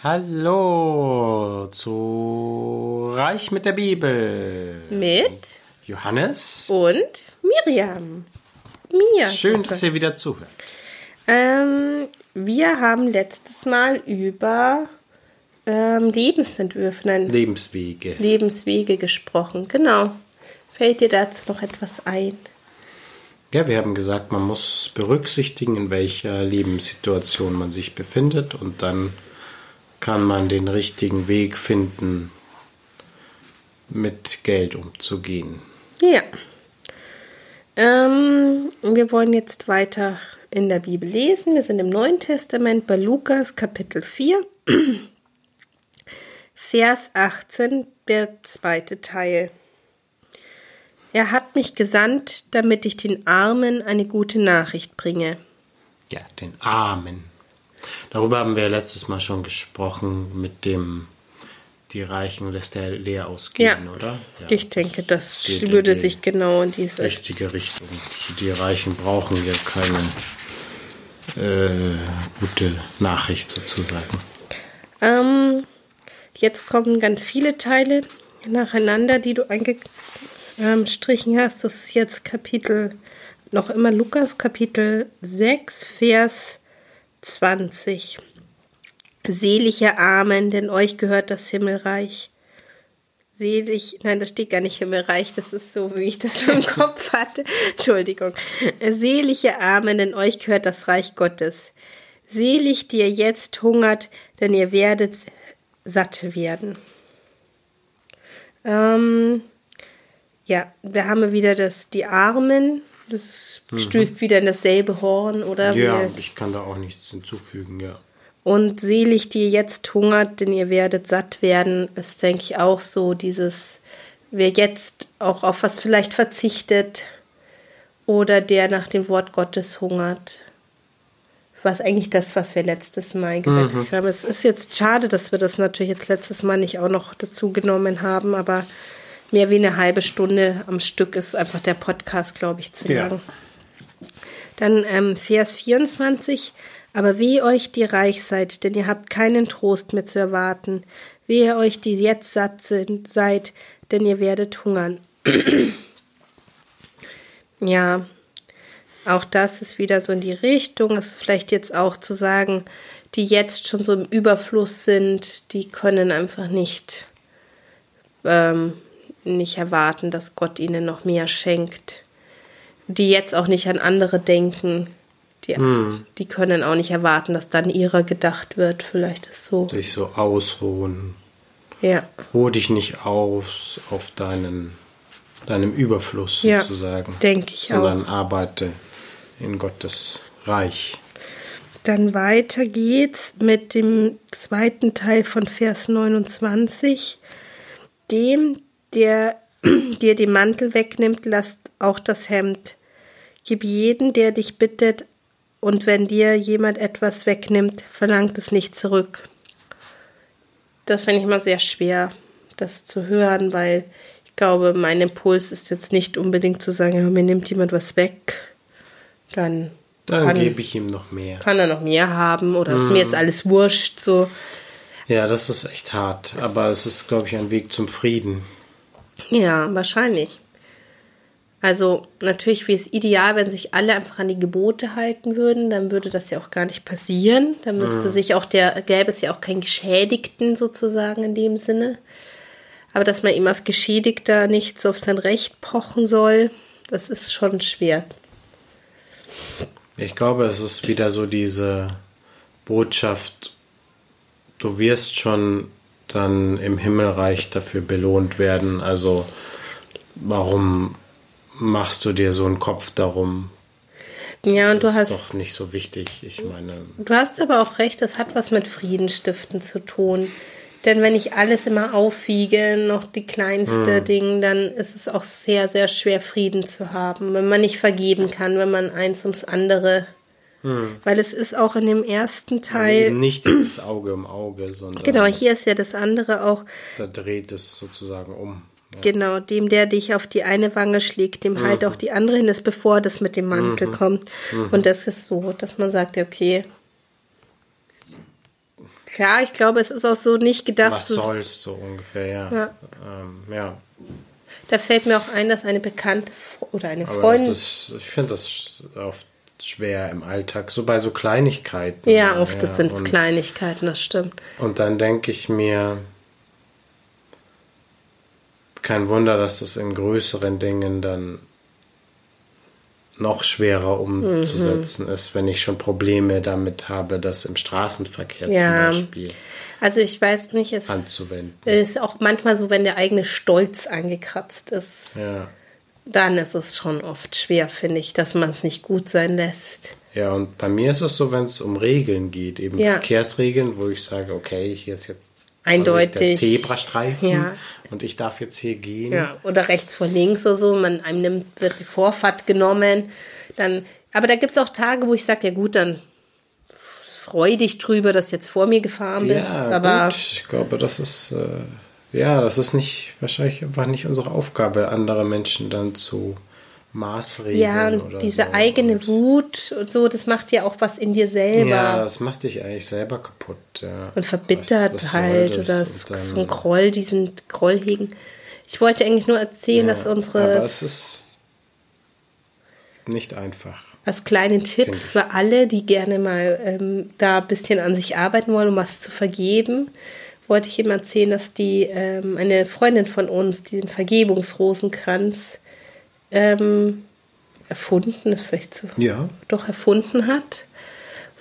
Hallo zu Reich mit der Bibel. Mit Johannes. und Miriam. Mia. Schön, dass ihr wieder zuhört. Ähm, wir haben letztes Mal über ähm, Lebensentwürfe, nein, Lebenswege. Lebenswege gesprochen. Genau. Fällt dir dazu noch etwas ein? Ja, wir haben gesagt, man muss berücksichtigen, in welcher Lebenssituation man sich befindet und dann kann man den richtigen Weg finden, mit Geld umzugehen. Ja. Ähm, wir wollen jetzt weiter in der Bibel lesen. Wir sind im Neuen Testament bei Lukas Kapitel 4, Vers 18, der zweite Teil. Er hat mich gesandt, damit ich den Armen eine gute Nachricht bringe. Ja, den Armen. Darüber haben wir letztes Mal schon gesprochen mit dem, die Reichen lässt er leer ausgehen, Ja. oder? Ja, Ich denke, das geht würde sich genau in diese richtige Richtung. Die Reichen brauchen ja keine äh, gute Nachricht sozusagen. Ähm, jetzt kommen ganz viele Teile nacheinander, die du eingestrichen hast. Das ist jetzt Kapitel, noch immer Lukas, Kapitel 6, Vers 20. Selig ihr Armen, denn euch gehört das Himmelreich. Selig, nein, da steht gar nicht Himmelreich, das ist so, wie ich das im Kopf hatte. Entschuldigung. Selig ihr Armen, denn euch gehört das Reich Gottes. Selig, die ihr jetzt hungert, denn ihr werdet satt werden. Ähm, ja, da haben wir wieder das, die Armen. Das stößt wieder in dasselbe Horn, oder? Ja, ich kann da auch nichts hinzufügen, ja. und selig, die jetzt hungert, denn ihr werdet satt werden, ist, denke ich, auch so dieses, wer jetzt auch auf was vielleicht verzichtet oder der nach dem Wort Gottes hungert. Was eigentlich das, was wir letztes Mal gesagt haben. Es ist jetzt schade, dass wir das natürlich jetzt letztes Mal nicht auch noch dazu genommen haben, aber mehr wie eine halbe Stunde am Stück ist einfach der Podcast, glaube ich, zu Ja. lang. Dann ähm, Vers 24. Aber wehe euch, die reich seid, denn ihr habt keinen Trost mehr zu erwarten. Wehe euch, die jetzt satt sind, seid, denn ihr werdet hungern. ja, auch das ist wieder so in die Richtung. Es ist vielleicht jetzt auch zu sagen, die jetzt schon so im Überfluss sind, die können einfach nicht, ähm, nicht erwarten, dass Gott ihnen noch mehr schenkt die jetzt auch nicht an andere denken. Die, die können auch nicht erwarten, dass dann ihrer gedacht wird. Vielleicht ist so. Sich so ausruhen. Ja, Ruh dich nicht aus auf deinen, deinem Überfluss Ja, sozusagen. denke ich sondern arbeite in Gottes Reich. dann weiter geht's mit dem zweiten Teil von Vers 29. Dem, der dir den Mantel wegnimmt, lasst auch das Hemd. Gib jeden, der dich bittet, und wenn dir jemand etwas wegnimmt, verlangt es nicht zurück. Das finde ich mal sehr schwer, das zu hören, weil ich glaube, mein Impuls ist jetzt nicht unbedingt zu sagen, ja, mir nimmt jemand was weg, dann Dann gebe ich ihm noch mehr. kann er noch mehr haben oder ist mir jetzt alles wurscht, so. Ja, das ist echt hart. Aber es ist, glaube ich, ein Weg zum Frieden. Ja, wahrscheinlich. Also natürlich wäre es ideal, wenn sich alle einfach an die Gebote halten würden, dann würde das ja auch gar nicht passieren. Dann müsste sich auch der, gäbe es ja auch keinen Geschädigten sozusagen in dem Sinne. Aber dass man ihm als Geschädigter nicht so auf sein Recht pochen soll, das ist schon schwer. Ich glaube, es ist wieder so diese Botschaft, du wirst schon dann im Himmelreich dafür belohnt werden. Also warum machst du dir so einen Kopf darum? Ja, und du Das hast ist doch nicht so wichtig. Ich meine, Du hast aber auch recht, das hat was mit Friedenstiften zu tun. Denn wenn ich alles immer aufwiege, noch die kleinste Ding, dann ist es auch sehr, sehr schwer, Frieden zu haben, wenn man nicht vergeben kann, wenn man eins ums andere. Weil es ist auch in dem ersten Teil, eben nicht das Auge um Auge, sondern genau, hier ist ja das andere auch, da dreht es sozusagen um. Ja. genau, dem, der dich auf die eine Wange schlägt, dem halt auch die andere hin ist, bevor das mit dem Mantel kommt. Und das ist so, dass man sagt, okay, klar, ich glaube, es ist auch so nicht gedacht. Was so, soll's so ungefähr, ja. Ja. Ähm, ja. Da fällt mir auch ein, dass eine Bekannte oder eine Freundin. ist, ich finde das oft schwer im Alltag, so bei so Kleinigkeiten. Ja, oft das sind und, Kleinigkeiten, das stimmt. Und dann denke ich mir, kein Wunder, dass das in größeren Dingen dann noch schwerer umzusetzen Mhm. ist, wenn ich schon Probleme damit habe, das im Straßenverkehr Ja. zum Beispiel. Also ich weiß nicht, es ist auch manchmal so, wenn der eigene Stolz angekratzt ist, Ja. Dann ist es schon oft schwer, finde ich, dass man es nicht gut sein lässt. Ja, und bei mir ist es so, wenn es um Regeln geht, eben Ja. Verkehrsregeln, wo ich sage, okay, hier ist jetzt Eindeutig. der Zebrastreifen Ja. und ich darf jetzt hier gehen. Ja, oder rechts vor links oder so, man einem nimmt, wird die Vorfahrt genommen. Dann, aber da gibt es auch Tage, wo ich sage, ja gut, dann freu dich drüber, dass du jetzt vor mir gefahren bist. Ja, aber gut. ich glaube, das ist äh, ja, das ist nicht wahrscheinlich einfach nicht unsere Aufgabe, andere Menschen dann zu maßregeln ja, und diese so. eigene Und- Wut und so, das macht ja auch was in dir selber. Ja, das macht dich eigentlich selber kaputt. Ja. und verbittert Was- was halt das? oder so ein Groll, diesen Groll hegen. Ich wollte eigentlich nur erzählen, dass Aber unsere es ist nicht einfach. als kleinen Tipp für alle, die gerne mal ähm, da ein bisschen an sich arbeiten wollen, um was zu vergeben, wollte ich ihm erzählen, dass die ähm, eine Freundin von uns diesen Vergebungsrosenkranz ähm, erfunden, ist vielleicht so, Ja. doch erfunden hat,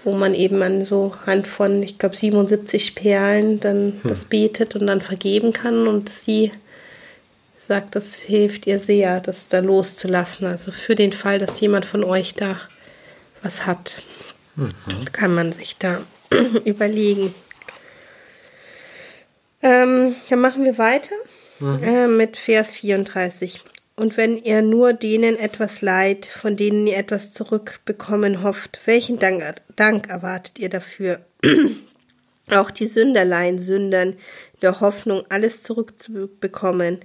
wo man eben an so Hand von, ich glaube, 77 Perlen dann das betet und dann vergeben kann und sie sagt, das hilft ihr sehr, das da loszulassen. Also für den Fall, dass jemand von euch da was hat, kann man sich da überlegen. Ähm, dann machen wir weiter äh, mit Vers 34. Und wenn ihr nur denen etwas leid, von denen ihr etwas zurückbekommen hofft, welchen Dank, Dank erwartet ihr dafür? Auch die Sünderlein sündern, in der Hoffnung, alles zurückzubekommen.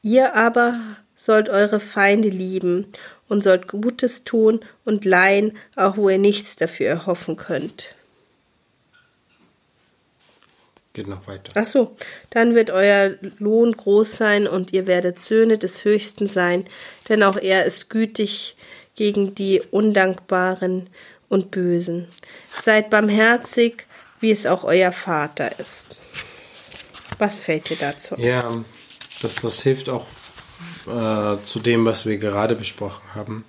Ihr aber sollt eure Feinde lieben und sollt Gutes tun und leihen, auch wo ihr nichts dafür erhoffen könnt. Geht noch weiter. Ach so, dann wird euer Lohn groß sein und ihr werdet Söhne des Höchsten sein, denn auch er ist gütig gegen die Undankbaren und Bösen. Seid barmherzig, wie es auch euer Vater ist. Was fällt dir dazu? Ja, das, das hilft auch äh, zu dem, was wir gerade besprochen haben.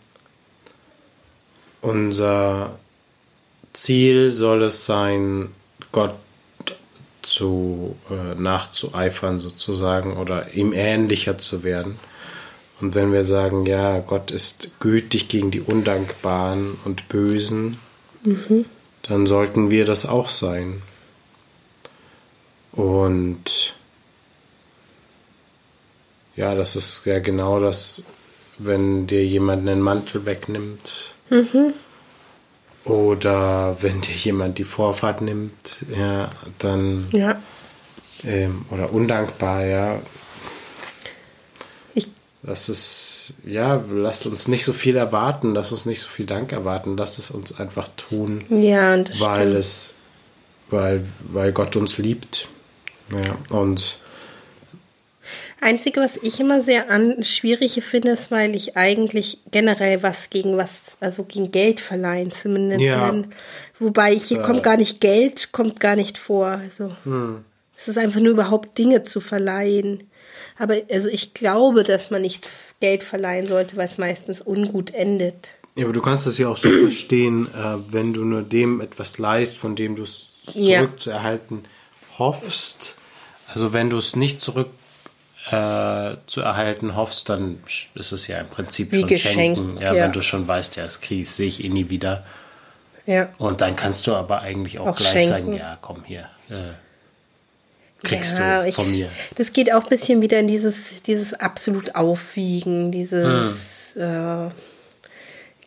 Unser Ziel soll es sein, Gott zu äh, nachzueifern sozusagen oder ihm ähnlicher zu werden. Und wenn wir sagen, ja, Gott ist gütig gegen die Undankbaren und Bösen, dann sollten wir das auch sein. Und ja, das ist ja genau das, wenn dir jemand einen Mantel wegnimmt. Oder wenn dir jemand die Vorfahrt nimmt, ja, dann Ja, ähm, oder undankbar, ja. ich, Das ist, ja, lasst uns nicht so viel erwarten, lasst uns nicht so viel Dank erwarten, lasst es uns einfach tun, ja, und das weil stimmt. es, weil, weil Gott uns liebt. Ja, und Einzige, was ich immer sehr an schwierig finde, ist, weil ich eigentlich generell was gegen was, also gegen Geld verleihen zumindest. Ja. Wenn, wobei hier kommt gar nicht Geld, kommt gar nicht vor. Also es ist einfach nur überhaupt Dinge zu verleihen. Aber also ich glaube, dass man nicht Geld verleihen sollte, weil es meistens ungut endet. Ja, aber du kannst es ja auch so verstehen, äh, wenn du nur dem etwas leist, von dem du es Ja. zurückzuerhalten hoffst. Also wenn du es nicht zurück äh, zu erhalten hoffst, dann ist es ja im Prinzip Wie schon geschenkt, Schenken. Ja, ja. wenn du schon weißt, ja, das krieg, sehe ich eh nie wieder. Ja. Und dann kannst du aber eigentlich auch, Auch gleich schenken. sagen, ja, komm hier, äh, kriegst ja, du von mir. Das geht auch ein bisschen wieder in dieses, dieses absolut Aufwiegen, dieses Hm. äh,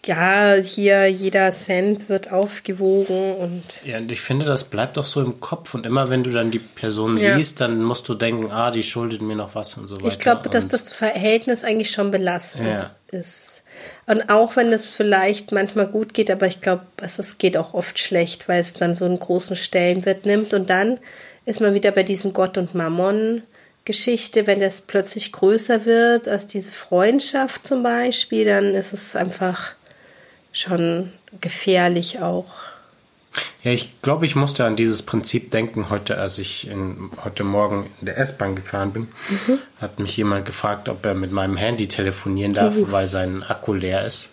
ja, hier jeder Cent wird aufgewogen und. Ja, und ich finde, das bleibt auch so im Kopf. Und immer wenn du dann die Person Ja. siehst, dann musst du denken, ah, die schuldet mir noch was und so weiter. Ich glaube, dass das Verhältnis eigentlich schon belastend Ja. ist. Und auch wenn es vielleicht manchmal gut geht, aber ich glaube, es es geht auch oft schlecht, weil es dann so einen großen Stellenwert nimmt. Und dann ist man wieder bei diesem Gott und Mammon. Geschichte, wenn das plötzlich größer wird als diese Freundschaft zum Beispiel, dann ist es einfach schon gefährlich auch. Ja, ich glaube, ich musste an dieses Prinzip denken heute, als ich in, heute Morgen in der S-Bahn gefahren bin. Hat mich jemand gefragt, ob er mit meinem Handy telefonieren darf, weil sein Akku leer ist.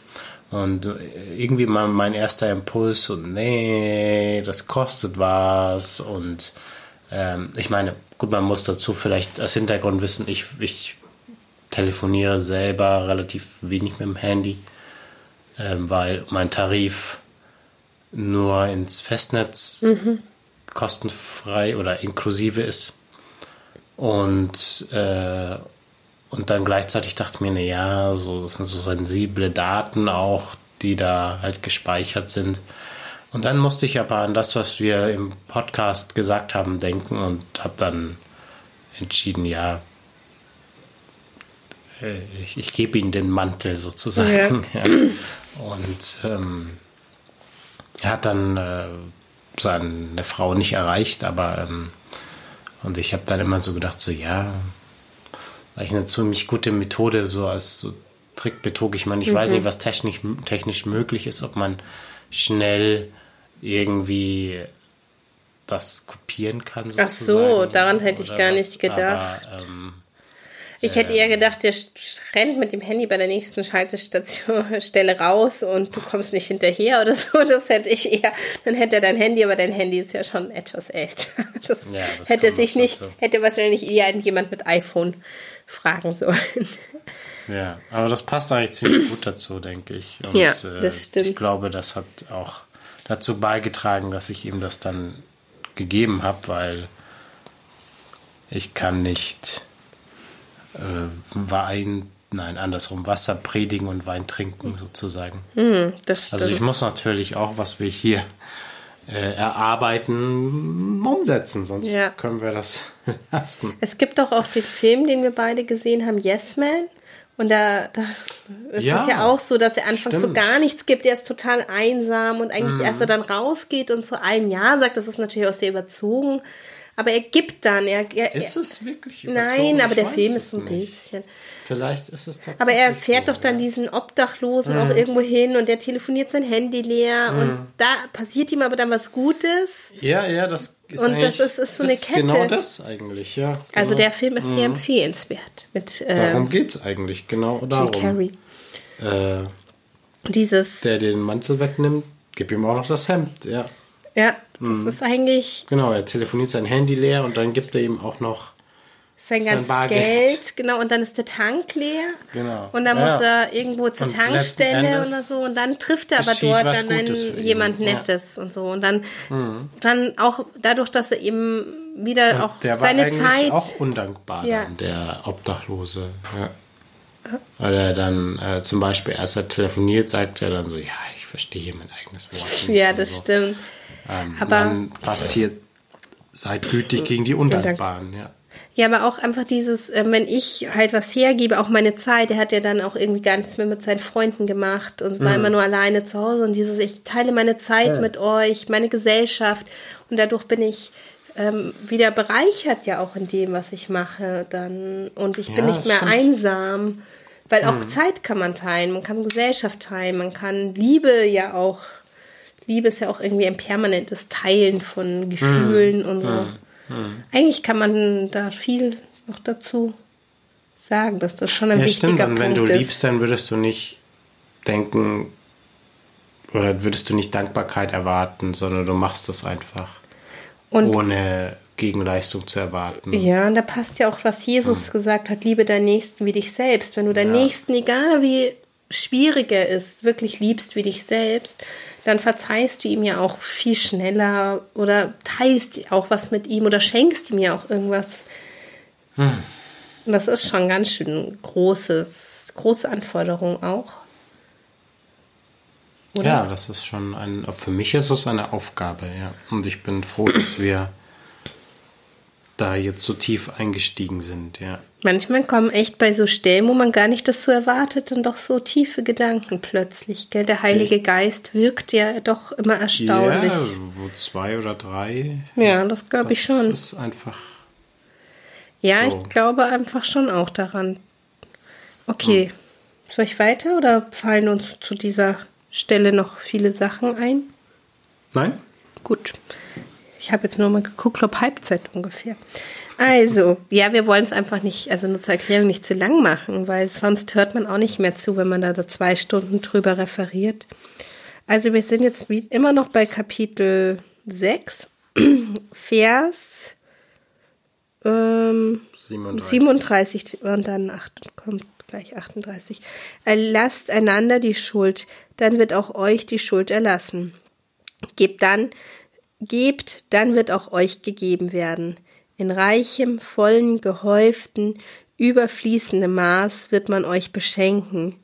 Und äh, irgendwie mal mein erster Impuls und nee, das kostet was. Und ähm, ich meine, gut, man muss dazu vielleicht als Hintergrund wissen, ich, ich telefoniere selber relativ wenig mit dem Handy, ähm, weil mein Tarif nur ins Festnetz kostenfrei oder inklusive ist. Und, äh, und dann gleichzeitig dachte ich mir, naja, so, das sind so sensible Daten auch, die da halt gespeichert sind. Und dann musste ich aber an das, was wir im Podcast gesagt haben, denken und habe dann entschieden, ja, ich, ich gebe ihnen den Mantel sozusagen. Ja. Und ähm, er hat dann äh, seine Frau nicht erreicht, aber ähm, und ich habe dann immer so gedacht, so ja, eigentlich eine ziemlich gute Methode, so als so Trickbetrug. Ich meine, ich weiß nicht, was technisch, technisch möglich ist, ob man schnell irgendwie das kopieren kann. Ach so, sozusagen, daran hätte ich gar was. nicht gedacht. Aber, ähm, Ich hätte eher gedacht, der rennt mit dem Handy bei der nächsten Schaltestation Stelle raus und du kommst nicht hinterher oder so. Das hätte ich eher. Dann hätte er dein Handy, aber dein Handy ist ja schon etwas älter. Das, Ja, das hätte kommt sich nicht, dazu. hätte wahrscheinlich eher jemand mit iPhone fragen sollen. Ja, aber das passt eigentlich ziemlich gut dazu, denke ich. Und Ja, äh, das stimmt. ich glaube, das hat auch dazu beigetragen, dass ich ihm das dann gegeben habe, weil ich kann nicht Wein, nein, andersrum, Wasser predigen und Wein trinken sozusagen. Das Also ich muss natürlich auch, was wir hier äh, erarbeiten, umsetzen, sonst Ja. können wir das lassen. Es gibt doch auch den Film, den wir beide gesehen haben, Yes Man. Und da, da ist Ja, es ja auch so, dass er anfangs so stimmt. gar nichts gibt. Er ist total einsam und eigentlich Mhm. erst er dann rausgeht und zu allen Ja sagt, das ist natürlich auch sehr überzogen. Aber er gibt dann. Er, er, Ist es wirklich überzogen? Nein, aber Ich der Film ist so ein nicht. bisschen. Vielleicht ist es tatsächlich Aber er fährt so, doch dann ja. diesen Obdachlosen Mhm. auch irgendwo hin und der telefoniert sein Handy leer und da passiert ihm aber dann was Gutes. Ja, ja, das ist Und das ist- ist so eine ist Kette. genau das eigentlich, ja. Genau. Also der Film ist sehr empfehlenswert mit äh, Darum geht es eigentlich, genau Jim darum. Carrey. Äh, Dieses, der den Mantel wegnimmt, gib ihm auch noch das Hemd, ja. ja, das Mhm. ist eigentlich Genau, er telefoniert sein Handy leer und dann gibt er ihm auch noch sein Sein ganzes Bargeld. Geld, genau, und dann ist der Tank leer. Genau. Und dann Ja. muss er irgendwo zur Und Tankstelle oder so und dann trifft er aber dort dann einen, jemand ja. Mhm. Nettes und so. Und dann, dann auch dadurch, dass er eben wieder auch der war seine eigentlich Zeit. auch undankbar, Ja. dann, der Obdachlose. Ja. Weil er dann äh, zum Beispiel, als er telefoniert, sagt er dann so, ja, ich verstehe mein eigenes Wort. ja, und das so. stimmt. Ähm, Aber- man passt hier, seid gütig gegen die Undankbaren, ja. Ja, aber auch einfach dieses, äh, wenn ich halt was hergebe, auch meine Zeit, er hat ja dann auch irgendwie gar nichts mehr mit seinen Freunden gemacht und war immer nur alleine zu Hause und dieses, ich teile meine Zeit mit euch, meine Gesellschaft und dadurch bin ich ähm, wieder bereichert ja auch in dem, was ich mache dann und ich bin Ja, nicht das mehr stimmt. einsam, weil auch Zeit kann man teilen, man kann Gesellschaft teilen, man kann Liebe ja auch, Liebe ist ja auch irgendwie ein permanentes Teilen von Gefühlen und so. Eigentlich kann man da viel noch dazu sagen, dass das schon ein Ja, wichtiger stimmt. Und Punkt wenn du ist. liebst, dann würdest du nicht denken oder würdest du nicht Dankbarkeit erwarten, sondern du machst es einfach, und ohne Gegenleistung zu erwarten. ja, und da passt ja auch, was Jesus gesagt hat, liebe deinen Nächsten wie dich selbst. Wenn du deinen Ja. Nächsten, egal wie schwierig er ist, wirklich liebst wie dich selbst, dann verzeihst du ihm ja auch viel schneller oder teilst auch was mit ihm oder schenkst ihm ja auch irgendwas. Hm. Und das ist schon ganz schön großes, große Anforderung auch. Oder? Ja, das ist schon ein, für mich ist es eine Aufgabe, ja. Und ich bin froh, dass wir da jetzt so tief eingestiegen sind, ja. Manchmal kommen echt bei so Stellen, wo man gar nicht das so erwartet, dann doch so tiefe Gedanken plötzlich. Gell? Der Heilige Geist wirkt ja doch immer erstaunlich. Ja, wo zwei oder drei. Ja, das glaube ich schon. Das ist einfach. Ja, so. ich glaube einfach schon auch daran. Okay, Hm. soll ich weiter oder fallen uns zu dieser Stelle noch viele Sachen ein? Nein? Gut. Ich habe jetzt nur mal geguckt, glaube Halbzeit ungefähr. Also, ja, wir wollen es einfach nicht, also nur zur Erklärung nicht zu lang machen, weil sonst hört man auch nicht mehr zu, wenn man da so zwei Stunden drüber referiert. Also wir sind jetzt wie immer noch bei Kapitel 6, Vers ähm, 37. 37 und dann 8, kommt gleich 38. Erlasst einander die Schuld, dann wird auch euch die Schuld erlassen. Gebt dann, gebt, dann wird auch euch gegeben werden. In reichem, vollen, gehäuften, überfließendem Maß wird man euch beschenken.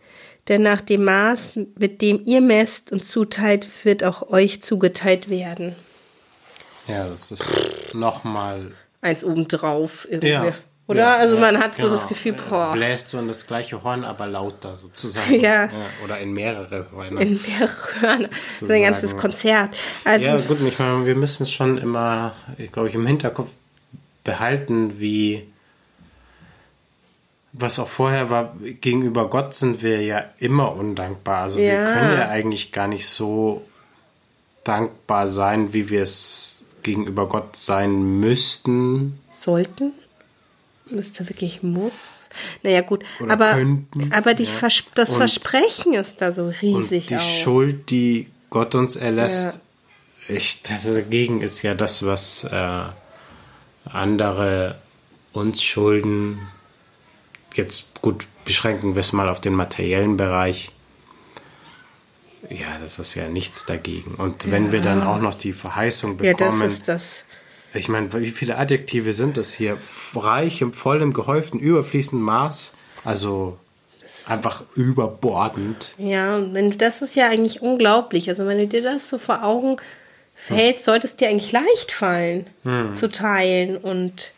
Denn nach dem Maß, mit dem ihr messt und zuteilt, wird auch euch zugeteilt werden. Ja, das ist nochmal. Eins obendrauf irgendwie. Ja. Oder? Ja, also ja, man hat so genau. das Gefühl, boah. Bläst so in das gleiche Horn, aber lauter sozusagen. Ja. Oder in mehrere Hörner. in mehrere Hörner. So ein ganzes. Konzert. Also, Ja, gut, ich meine, wir müssen es schon immer, ich glaube ich, im Hinterkopf behalten, wie was auch vorher war, gegenüber Gott sind wir ja immer undankbar. Also wir Ja. können ja eigentlich gar nicht so dankbar sein, wie wir es gegenüber Gott sein müssten. sollten? Müsste wirklich muss. Naja, gut. Oder aber könnten, aber die ja. Vers das Und- Versprechen ist da so riesig Und die auch. Schuld, die Gott uns erlässt, ich, das dagegen ist ja das, was äh, andere uns schulden. Jetzt gut, beschränken wir es mal auf den materiellen Bereich. Ja, das ist ja nichts dagegen. Und wenn wir dann auch noch die Verheißung ja, das bekommen, ist das. Ich meine, wie viele Adjektive sind das hier? Reich, im vollen, gehäuften, überfließenden Maß. Also einfach überbordend. Ja, und wenn du, das ist ja eigentlich unglaublich. Also wenn du dir das so vor Augen fällt, sollte es dir eigentlich leicht fallen, Hm. zu teilen und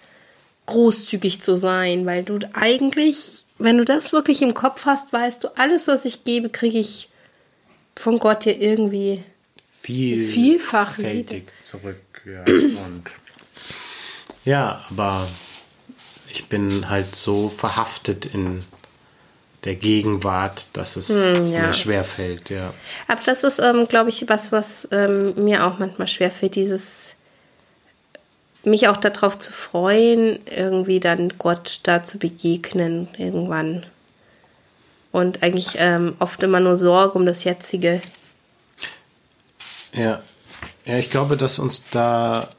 großzügig zu sein, weil du eigentlich, wenn du das wirklich im Kopf hast, weißt du, alles, was ich gebe, kriege ich von Gott dir irgendwie viel Vielfach fältig zurück. Ja. Und ja, aber ich bin halt so verhaftet in der Gegenwart, dass es Hm, ja. mir schwer fällt. Ja. Aber das ist, ähm, glaube ich, was, was ähm, mir auch manchmal schwerfällt, dieses mich auch darauf zu freuen, irgendwie dann Gott da zu begegnen irgendwann. Und eigentlich ähm, oft immer nur Sorge um das Jetzige. Ja. Ja, ich glaube, dass uns da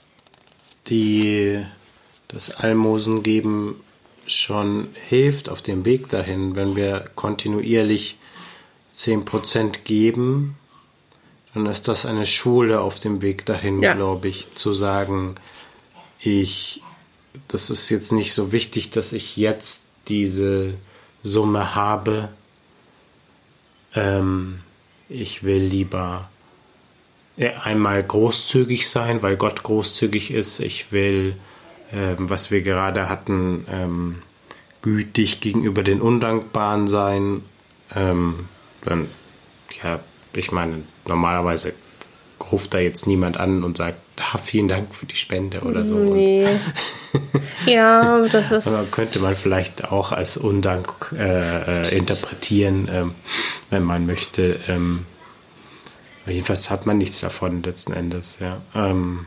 die das Almosen geben schon hilft auf dem Weg dahin, wenn wir kontinuierlich 10% geben, dann ist das eine Schule auf dem Weg dahin, Ja. glaube ich, zu sagen, ich, das ist jetzt nicht so wichtig, dass ich jetzt diese Summe habe. Ähm, ich will lieber einmal großzügig sein, weil Gott großzügig ist. Ich will, ähm, was wir gerade hatten, ähm, gütig gegenüber den Undankbaren sein. Ähm, dann, ja, ich meine, normalerweise ruft da jetzt niemand an und sagt, ah, vielen Dank für die Spende oder so. Nee. ja, das ist. aber könnte man vielleicht auch als Undank äh, äh, interpretieren, ähm, wenn man möchte. Ähm, jedenfalls hat man nichts davon letzten Endes, ja. Ähm,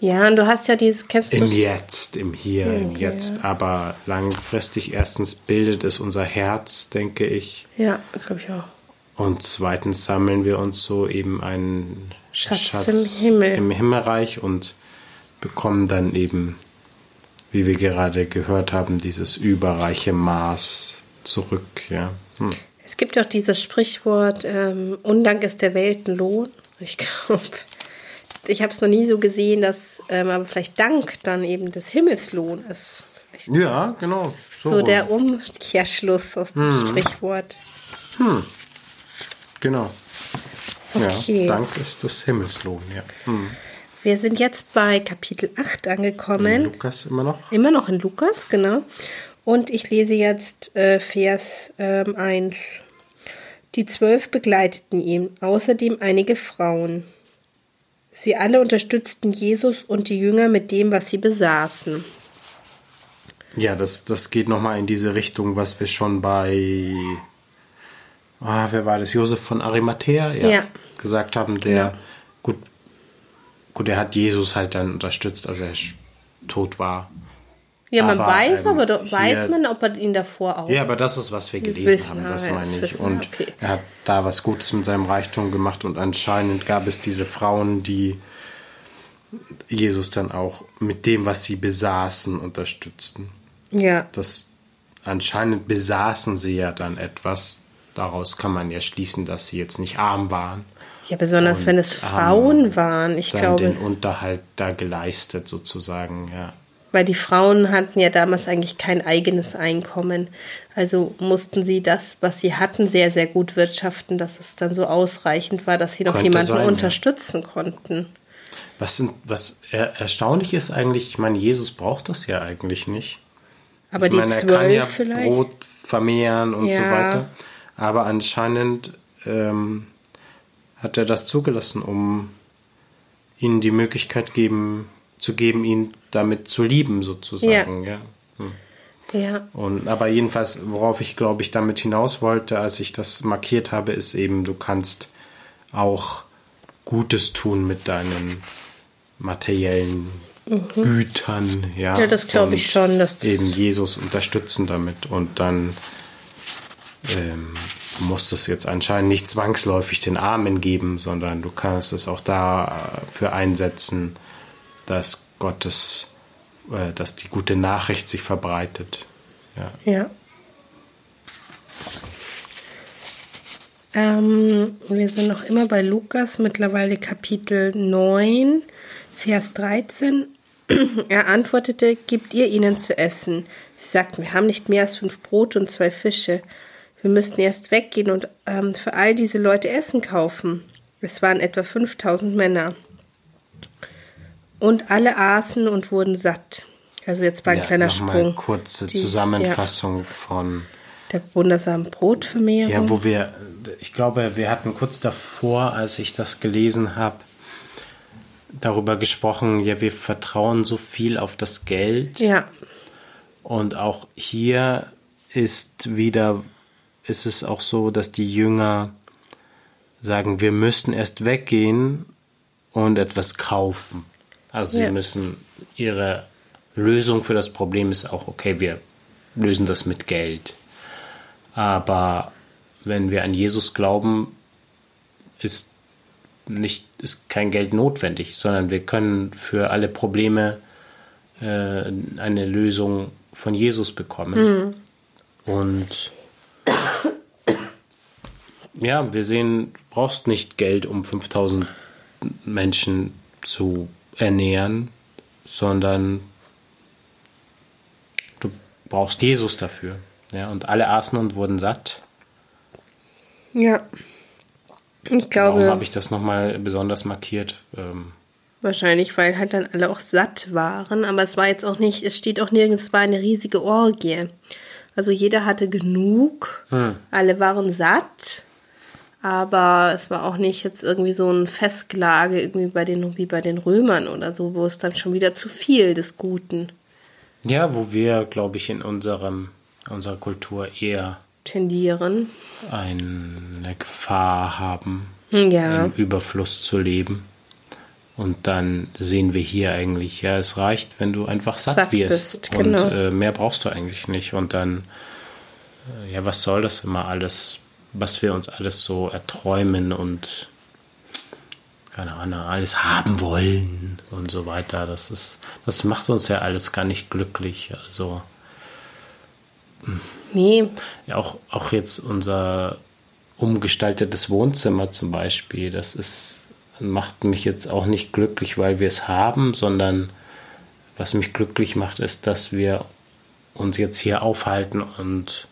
ja, und du hast ja dieses, kennst du Im? Jetzt, im Hier, im Jetzt. Aber langfristig erstens bildet es unser Herz, denke ich. Ja, glaube ich auch. Und zweitens sammeln wir uns so eben einen Schatz im Himmel. im Himmelreich und bekommen dann eben, wie wir gerade gehört haben, dieses überreiche Maß zurück. Ja. Hm. Es gibt auch dieses Sprichwort, ähm, Undank ist der Weltenlohn. Ich glaube, ich habe es noch nie so gesehen, dass ähm, aber vielleicht Dank dann eben des Himmelslohn ist. Vielleicht Ja, genau. so, der Umkehrschluss aus dem Sprichwort. Genau. Okay. Ja, Dank ist das Himmelslohn, ja. Hm. Wir sind jetzt bei Kapitel 8 angekommen. Lukas immer noch? Immer noch in Lukas, genau. Und ich lese jetzt äh, Vers ähm, 1. Die zwölf begleiteten ihn, außerdem einige Frauen. Sie alle unterstützten Jesus und die Jünger mit dem, was sie besaßen. Ja, das, das geht nochmal in diese Richtung, was wir schon bei, ah, wer war das? Josef von Arimathea ja, Ja. gesagt haben, der, Ja. gut, gut, er hat Jesus halt dann unterstützt, als er tot war. Ja, man Aber, weiß, ähm, aber da, hier- weiß man, ob er ihn davor auch. Ja, aber das ist, was wir gelesen haben, das ah, meine ich. wissen Und okay. er hat da was Gutes mit seinem Reichtum gemacht und anscheinend gab es diese Frauen, die Jesus dann auch mit dem, was sie besaßen, unterstützten. Ja, Das anscheinend besaßen sie ja dann etwas. Daraus kann man ja schließen, dass sie jetzt nicht arm waren. ja besonders Und wenn es Frauen waren. Ich dann glaube, den Unterhalt da geleistet sozusagen, ja. Weil die Frauen hatten ja damals eigentlich kein eigenes Einkommen. Also mussten sie das, was sie hatten, sehr, sehr gut wirtschaften, dass es dann so ausreichend war, dass sie noch Könnte jemanden sein, ja. unterstützen konnten. Was, sind, was er, erstaunlich ist eigentlich, ich meine, Jesus braucht das ja eigentlich nicht. Aber ich die meine, er zwölf kann ja vielleicht. Brot vermehren und so Ja. weiter. Aber anscheinend ähm, hat er das zugelassen, um ihnen die Möglichkeit geben, zu geben, ihn damit zu lieben, sozusagen. Ja. Hm. Ja, Und, aber jedenfalls, worauf ich glaube ich damit hinaus wollte, als ich das markiert habe, ist eben, du kannst auch Gutes tun mit deinen materiellen Gütern. Ja, Mhm. Ja, das glaube ich schon, dass das- eben Jesus unterstützen damit und dann ähm, du musst es jetzt anscheinend nicht zwangsläufig den Armen geben, sondern du kannst es auch dafür einsetzen, dass Gottes, äh, dass die gute Nachricht sich verbreitet. Ja. ja. Ähm, wir sind noch immer bei Lukas, mittlerweile Kapitel 9, Vers 13. Er antwortete, Gebt ihr ihnen zu essen. Sie sagten, wir haben nicht mehr als fünf Brote und zwei Fische. Wir müssten erst weggehen und ähm, für all diese Leute Essen kaufen. Es waren etwa 5000 Männer. Und alle aßen und wurden satt. Also jetzt war ein Ja, kleiner noch mal Sprung. kurze Die- Zusammenfassung von Ja, der wundersamen Brotvermehrung. Ja, wo wir, ich glaube, wir hatten kurz davor, als ich das gelesen habe, darüber gesprochen, ja, wir vertrauen so viel auf das Geld. ja, Und auch hier ist wieder, ist es auch so, dass die Jünger sagen, wir müssten erst weggehen und etwas kaufen. Also sie Ja. müssen, ihre Lösung für das Problem ist auch, okay, wir lösen das mit Geld. Aber wenn wir an Jesus glauben, ist nicht, ist kein Geld notwendig, sondern wir können für alle Probleme äh, eine Lösung von Jesus bekommen. Und ja, wir sehen, du brauchst nicht Geld, um 5000 Menschen zu ernähren, sondern du brauchst Jesus dafür. Ja, und alle aßen und wurden satt. ja. Ich Warum glaube, habe ich das nochmal besonders markiert? Ähm, wahrscheinlich, weil halt dann alle auch satt waren. Aber es war jetzt auch nicht, es steht auch nirgends, es war eine riesige Orgie. Also jeder hatte genug, alle waren satt. Aber es war auch nicht jetzt irgendwie so ein Festgelage, irgendwie bei den, wie bei den Römern oder so, wo es dann schon wieder zu viel des Guten ja, wo wir, glaube ich, in unserem, unserer Kultur eher tendieren. eine Gefahr haben, Ja. im Überfluss zu leben. Und dann sehen wir hier eigentlich, ja, es reicht, wenn du einfach satt, Satt wirst. bist, genau. Und äh, mehr brauchst du eigentlich nicht. Und dann, äh, ja, was soll das immer alles, was wir uns alles so erträumen und keine Ahnung, alles haben wollen und so weiter. Das ist, das macht uns ja alles gar nicht glücklich. Also Nee, ja, auch, auch jetzt unser umgestaltetes Wohnzimmer zum Beispiel, das ist, macht mich jetzt auch nicht glücklich, weil wir es haben, sondern was mich glücklich macht, ist, dass wir uns jetzt hier aufhalten und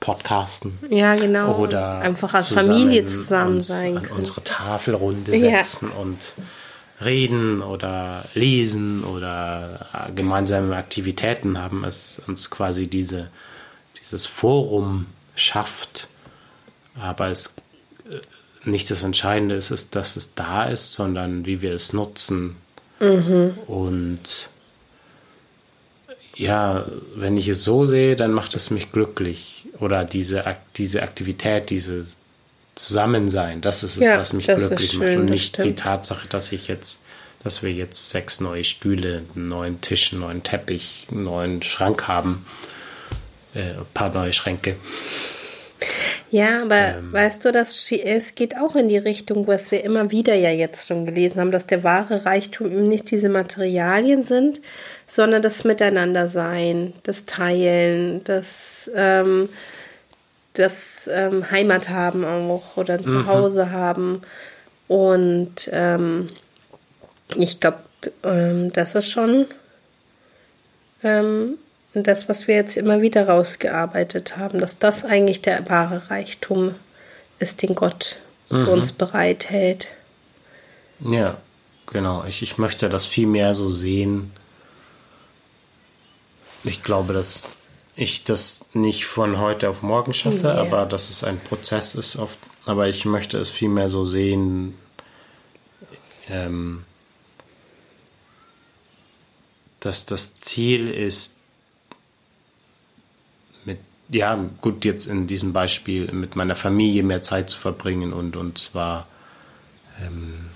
podcasten. Ja, genau. Oder einfach als Familie zusammen sein an können. unsere Tafelrunde Ja. setzen und reden oder lesen oder gemeinsame Aktivitäten haben, es uns quasi diese, dieses Forum schafft. Aber es äh, nicht das Entscheidende ist, ist, dass es da ist, sondern wie wir es nutzen. Und ja, wenn ich es so sehe, dann macht es mich glücklich. Oder diese, Ak- diese Aktivität, dieses Zusammensein, das ist es, Ja, was mich glücklich macht. schön, Und das nicht die. Tatsache, dass ich jetzt, dass wir jetzt sechs neue Stühle, einen neuen Tisch, einen neuen Teppich, einen neuen Schrank haben. Äh, ein paar neue Schränke. Ja, aber Ähm. weißt du, das, es geht auch in die Richtung, was wir immer wieder ja jetzt schon gelesen haben, dass der wahre Reichtum eben nicht diese Materialien sind, sondern das Miteinandersein, das Teilen, das, ähm, das ähm, Heimat haben auch oder ein Zuhause haben. Und ähm, ich glaube, ähm, das ist schon ähm, das, was wir jetzt immer wieder rausgearbeitet haben, dass das eigentlich der wahre Reichtum ist, den Gott für uns bereithält. Ja, genau. Ich, ich möchte das viel mehr so sehen. Ich glaube, dass ich das nicht von heute auf morgen schaffe, Nee. aber dass es ein Prozess ist. Oft, aber ich möchte es viel mehr so sehen. Ähm, dass das Ziel ist, ja, gut, jetzt in diesem Beispiel mit meiner Familie mehr Zeit zu verbringen und, und zwar ähm,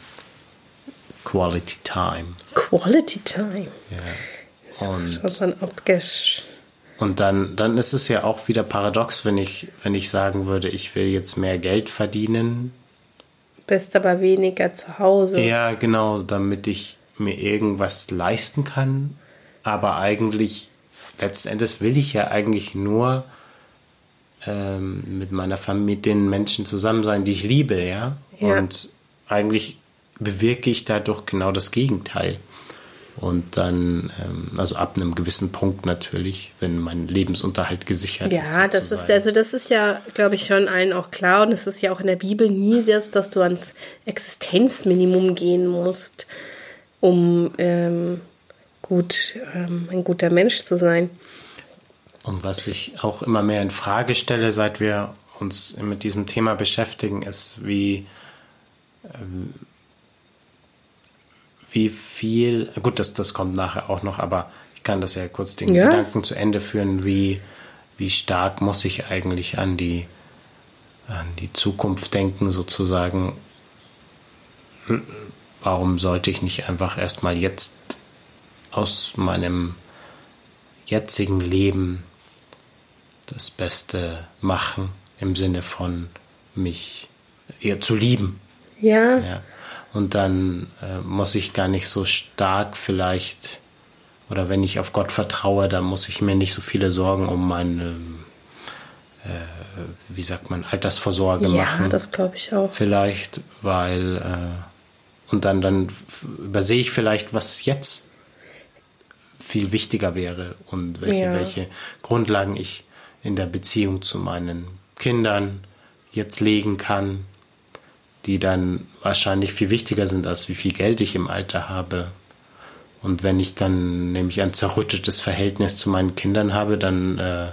Quality Time. Quality Time. Ja. Und, Schon so ein Abgesch. und dann, dann ist es ja auch wieder paradox, wenn ich, wenn ich sagen würde, ich will jetzt mehr Geld verdienen. Bist aber weniger zu Hause. Ja, genau, damit ich mir irgendwas leisten kann. Aber eigentlich, letzten Endes will ich ja eigentlich nur ähm, mit meiner Familie, mit den Menschen zusammen sein, die ich liebe, ja. Ja. Und eigentlich bewirke ich dadurch genau das Gegenteil. Und dann, ähm, also ab einem gewissen Punkt natürlich, wenn mein Lebensunterhalt gesichert ist. Ja, das ist also das ist ja, glaube ich, schon allen auch klar und es ist ja auch in der Bibel nie das, dass du ans Existenzminimum gehen musst, um ähm, gut ähm, ein guter Mensch zu sein. Und was ich auch immer mehr in Frage stelle, seit wir uns mit diesem Thema beschäftigen, ist, wie, ähm, wie viel, gut, das, das kommt nachher auch noch, aber ich kann das ja kurz den Ja. Gedanken zu Ende führen, wie, wie stark muss ich eigentlich an die, an die Zukunft denken, sozusagen. Warum sollte ich nicht einfach erstmal jetzt aus meinem jetzigen Leben das Beste machen, im Sinne von mich eher zu lieben. Ja, Ja. Und dann äh, muss ich gar nicht so stark vielleicht, oder wenn ich auf Gott vertraue, dann muss ich mir nicht so viele Sorgen um meine, äh, wie sagt man, Altersvorsorge ja, machen das glaube ich auch. vielleicht, weil äh, und dann dann übersehe ich vielleicht, was jetzt viel wichtiger wäre und welche Ja. welche Grundlagen ich in der Beziehung zu meinen Kindern jetzt legen kann, die dann wahrscheinlich viel wichtiger sind als wie viel Geld ich im Alter habe. Und wenn ich dann nämlich ein zerrüttetes Verhältnis zu meinen Kindern habe, dann äh,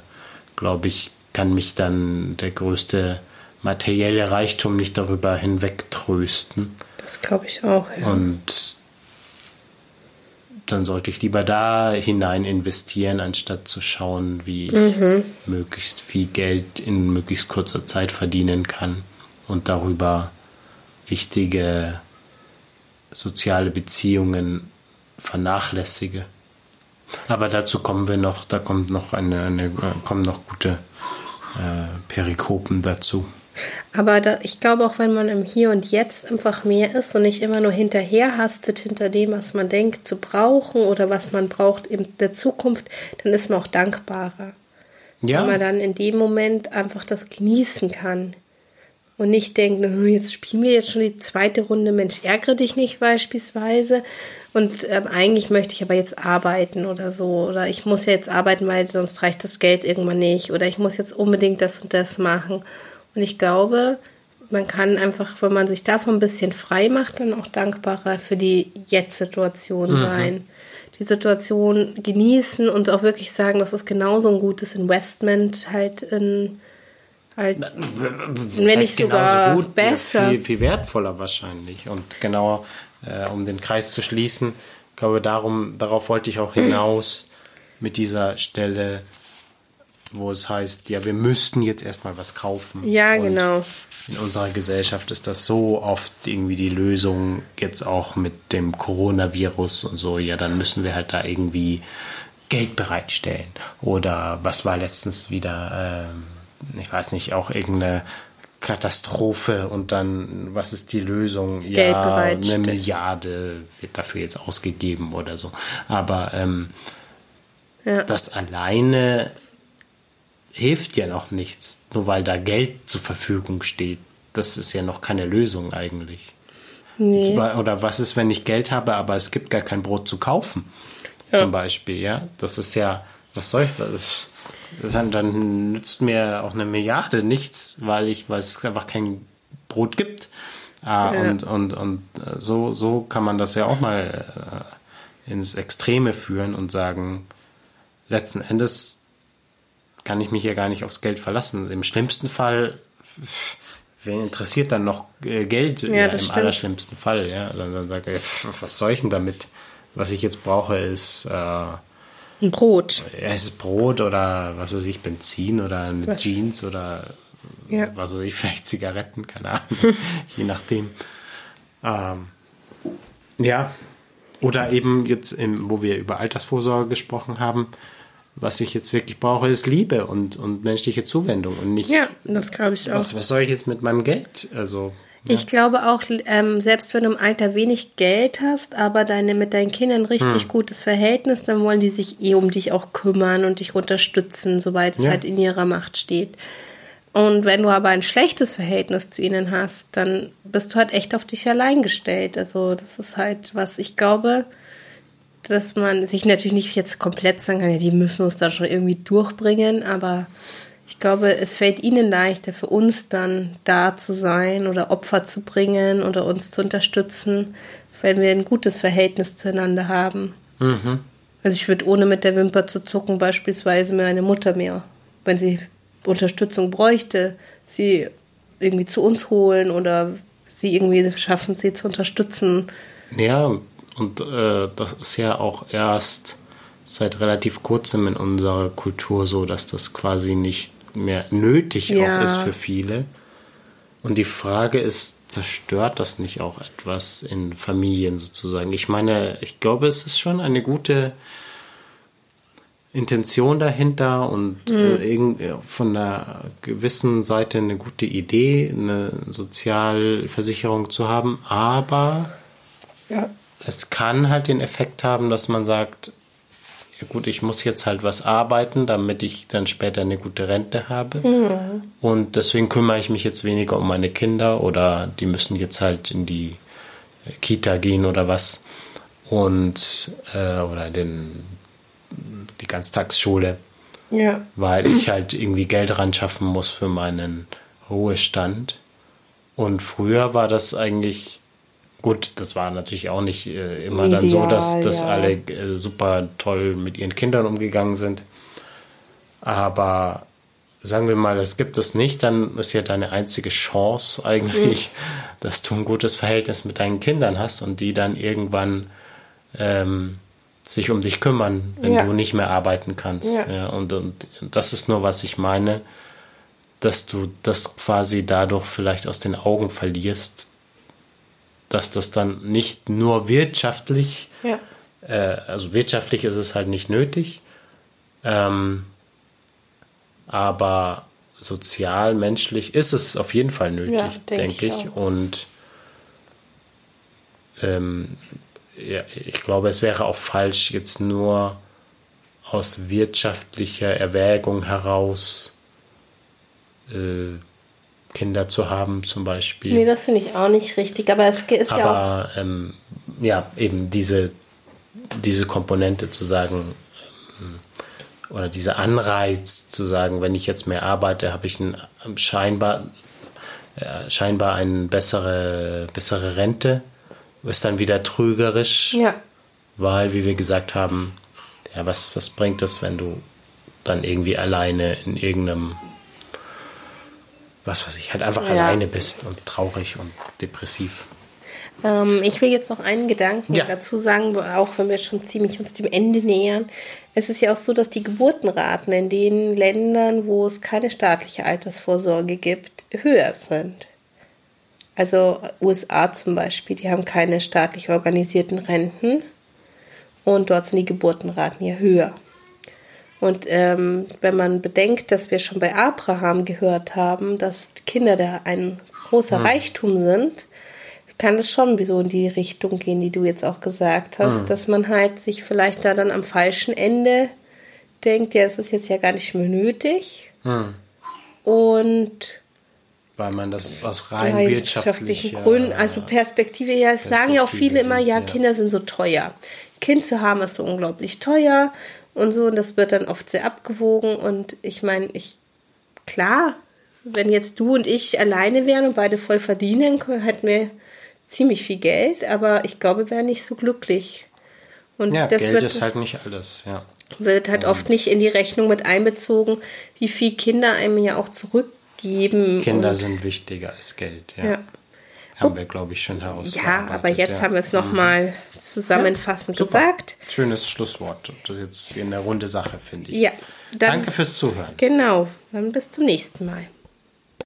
glaube ich, kann mich dann der größte materielle Reichtum nicht darüber hinwegtrösten. Das glaube ich auch, ja. Und dann sollte ich lieber da hinein investieren, anstatt zu schauen, wie ich möglichst viel Geld in möglichst kurzer Zeit verdienen kann und darüber wichtige soziale Beziehungen vernachlässige. Aber dazu kommen wir noch, da kommt noch eine, eine kommen noch gute äh, Perikopen dazu. Aber da, ich glaube auch, wenn man im Hier und Jetzt einfach mehr ist und nicht immer nur hinterher hastet hinter dem, was man denkt zu brauchen oder was man braucht in der Zukunft, dann ist man auch dankbarer. Ja, Wenn man dann in dem Moment einfach das genießen kann. Und nicht denkt, "Na, jetzt spielen wir jetzt schon die zweite Runde, Mensch, ärgere dich nicht beispielsweise. Und ähm, eigentlich möchte ich aber jetzt arbeiten oder so. Oder ich muss ja jetzt arbeiten, weil sonst reicht das Geld irgendwann nicht. Oder ich muss jetzt unbedingt das und das machen. Und ich glaube, man kann einfach, wenn man sich davon ein bisschen frei macht, dann auch dankbarer für die Jetzt-Situation mhm. sein. Die Situation genießen und auch wirklich sagen, das ist genauso ein gutes Investment halt in halt, wenn nicht sogar gut, besser. Viel, viel wertvoller wahrscheinlich. Und genau, äh, um den Kreis zu schließen, glaube darum, darauf wollte ich auch hinaus mit dieser Stelle, wo es heißt, ja, wir müssten jetzt erstmal was kaufen. Ja, und genau in unserer Gesellschaft ist das so oft irgendwie die Lösung, jetzt auch mit dem Coronavirus und so, ja, dann müssen wir halt da irgendwie Geld bereitstellen. Oder was war letztens wieder, ähm, ich weiß nicht, auch irgendeine Katastrophe und dann, was ist die Lösung? Geld ja, eine Milliarde wird dafür jetzt ausgegeben oder so. Aber ähm, ja. das alleine hilft ja noch nichts, nur weil da Geld zur Verfügung steht. Das ist ja noch keine Lösung eigentlich. Nee. Oder was ist, wenn ich Geld habe, aber es gibt gar kein Brot zu kaufen? Ja. Zum Beispiel, ja. Das ist ja, was soll ich, was, das, dann nützt mir auch eine Milliarde nichts, weil ich, weil es einfach kein Brot gibt. Ah, ja. Und, und, und äh, so, so kann man das ja auch mal äh, ins Extreme führen und sagen, letzten Endes kann ich mich ja gar nicht aufs Geld verlassen. Im schlimmsten Fall, wen interessiert dann noch äh, Geld? Ja, ja Im stimmt. allerschlimmsten Fall, ja. Dann, dann sagt er, was soll ich denn damit? Was ich jetzt brauche, ist äh, ein Brot. Ja, es ist Brot oder was weiß ich, Benzin oder eine was? Jeans oder ja. was weiß ich, vielleicht Zigaretten, keine Ahnung, je nachdem. Ähm, ja, oder eben jetzt, im, wo wir über Altersvorsorge gesprochen haben, was ich jetzt wirklich brauche, ist Liebe und, und menschliche Zuwendung und nicht. Ja, das glaube ich auch. Was, was soll ich jetzt mit meinem Geld? Also. Ja. Ich glaube auch, ähm, selbst wenn du im Alter wenig Geld hast, aber deine mit deinen Kindern richtig hm. gutes Verhältnis, dann wollen die sich eh um dich auch kümmern und dich unterstützen, soweit es ja. halt in ihrer Macht steht. Und wenn du aber ein schlechtes Verhältnis zu ihnen hast, dann bist du halt echt auf dich allein gestellt. Also das ist halt, was ich glaube, dass man sich natürlich nicht jetzt komplett sagen kann, ja, die müssen uns da schon irgendwie durchbringen, aber ich glaube, es fällt ihnen leichter, für uns dann da zu sein oder Opfer zu bringen oder uns zu unterstützen, wenn wir ein gutes Verhältnis zueinander haben. Mhm. Also ich würde ohne mit der Wimper zu zucken beispielsweise meine Mutter mehr, wenn sie Unterstützung bräuchte, sie irgendwie zu uns holen oder sie irgendwie schaffen, sie zu unterstützen. Ja, und äh, das ist ja auch erst seit relativ kurzem in unserer Kultur so, dass das quasi nicht mehr nötig ja. auch ist für viele. Und die Frage ist, zerstört das nicht auch etwas in Familien sozusagen? Ich meine, ich glaube, es ist schon eine gute Intention dahinter und mhm. äh, von einer gewissen Seite eine gute Idee, eine Sozialversicherung zu haben, aber ja es kann halt den Effekt haben, dass man sagt, ja gut, ich muss jetzt halt was arbeiten, damit ich dann später eine gute Rente habe. Mhm. Und deswegen kümmere ich mich jetzt weniger um meine Kinder oder die müssen jetzt halt in die Kita gehen oder was. Und äh, oder den, die Ganztagsschule. Ja. Weil ich halt irgendwie Geld ran schaffen muss für meinen Ruhestand. Und früher war das eigentlich Gut, das war natürlich auch nicht äh, immer Ideal, dann so, dass, dass ja. alle äh, super toll mit ihren Kindern umgegangen sind. Aber sagen wir mal, das gibt es nicht, dann ist ja deine einzige Chance eigentlich, mhm. dass du ein gutes Verhältnis mit deinen Kindern hast und die dann irgendwann ähm, sich um dich kümmern, wenn ja. du nicht mehr arbeiten kannst. Ja. ja. und, und das ist nur, was ich meine, dass du das quasi dadurch vielleicht aus den Augen verlierst, dass das dann nicht nur wirtschaftlich, ja. äh, also wirtschaftlich ist es halt nicht nötig, ähm, aber sozial, menschlich ist es auf jeden Fall nötig, ja, denke denk ich. ich. Und ähm, ja, ich glaube, es wäre auch falsch, jetzt nur aus wirtschaftlicher Erwägung heraus äh, Kinder zu haben, zum Beispiel. Nee, das finde ich auch nicht richtig, aber es ist aber, ja auch. Ähm, ja, eben diese, diese Komponente zu sagen, ähm, oder dieser Anreiz zu sagen, wenn ich jetzt mehr arbeite, habe ich ein, scheinbar, äh, scheinbar eine bessere, bessere Rente, ist dann wieder trügerisch, Ja. weil, wie wir gesagt haben, ja, was, was bringt es, wenn du dann irgendwie alleine in irgendeinem, was weiß ich, halt einfach Ja. alleine bist und traurig und depressiv. Ähm, ich will jetzt noch einen Gedanken Ja. dazu sagen, auch wenn wir schon ziemlich uns dem Ende nähern. Es ist ja auch so, dass die Geburtenraten in den Ländern, wo es keine staatliche Altersvorsorge gibt, höher sind. Also USA zum Beispiel, die haben keine staatlich organisierten Renten und dort sind die Geburtenraten ja höher. Und ähm, wenn man bedenkt, dass wir schon bei Abraham gehört haben, dass Kinder da ein großer Reichtum sind, kann es schon so in die Richtung gehen, die du jetzt auch gesagt hast, dass man halt sich vielleicht da dann am falschen Ende denkt, ja, es ist jetzt ja gar nicht mehr nötig. Und Weil man das aus rein rein wirtschaftlichen wirtschaftlichen Gründen, also Perspektive, ja, es sagen ja auch viele immer, sind, ja, ja. Kinder sind so teuer. Kind zu haben ist so unglaublich teuer und so, und das wird dann oft sehr abgewogen. Und ich meine, ich, klar, wenn jetzt du und ich alleine wären und beide voll verdienen, hätten wir ziemlich viel Geld, aber ich glaube, wir wären nicht so glücklich. Und Ja, das Geld wird, ist halt nicht alles, ja. wird halt oft nicht in die Rechnung mit einbezogen, wie viel Kinder einem ja auch zurückgeben. Kinder sind wichtiger als Geld, ja. Ja. Haben wir, glaube ich, schon herausgearbeitet. Ja, aber jetzt ja. haben wir es nochmal zusammenfassend Super. gesagt. Schönes Schlusswort. Das ist jetzt hier eine runde Sache, finde ich. Ja, dann, Danke fürs Zuhören. Genau, dann bis zum nächsten Mal.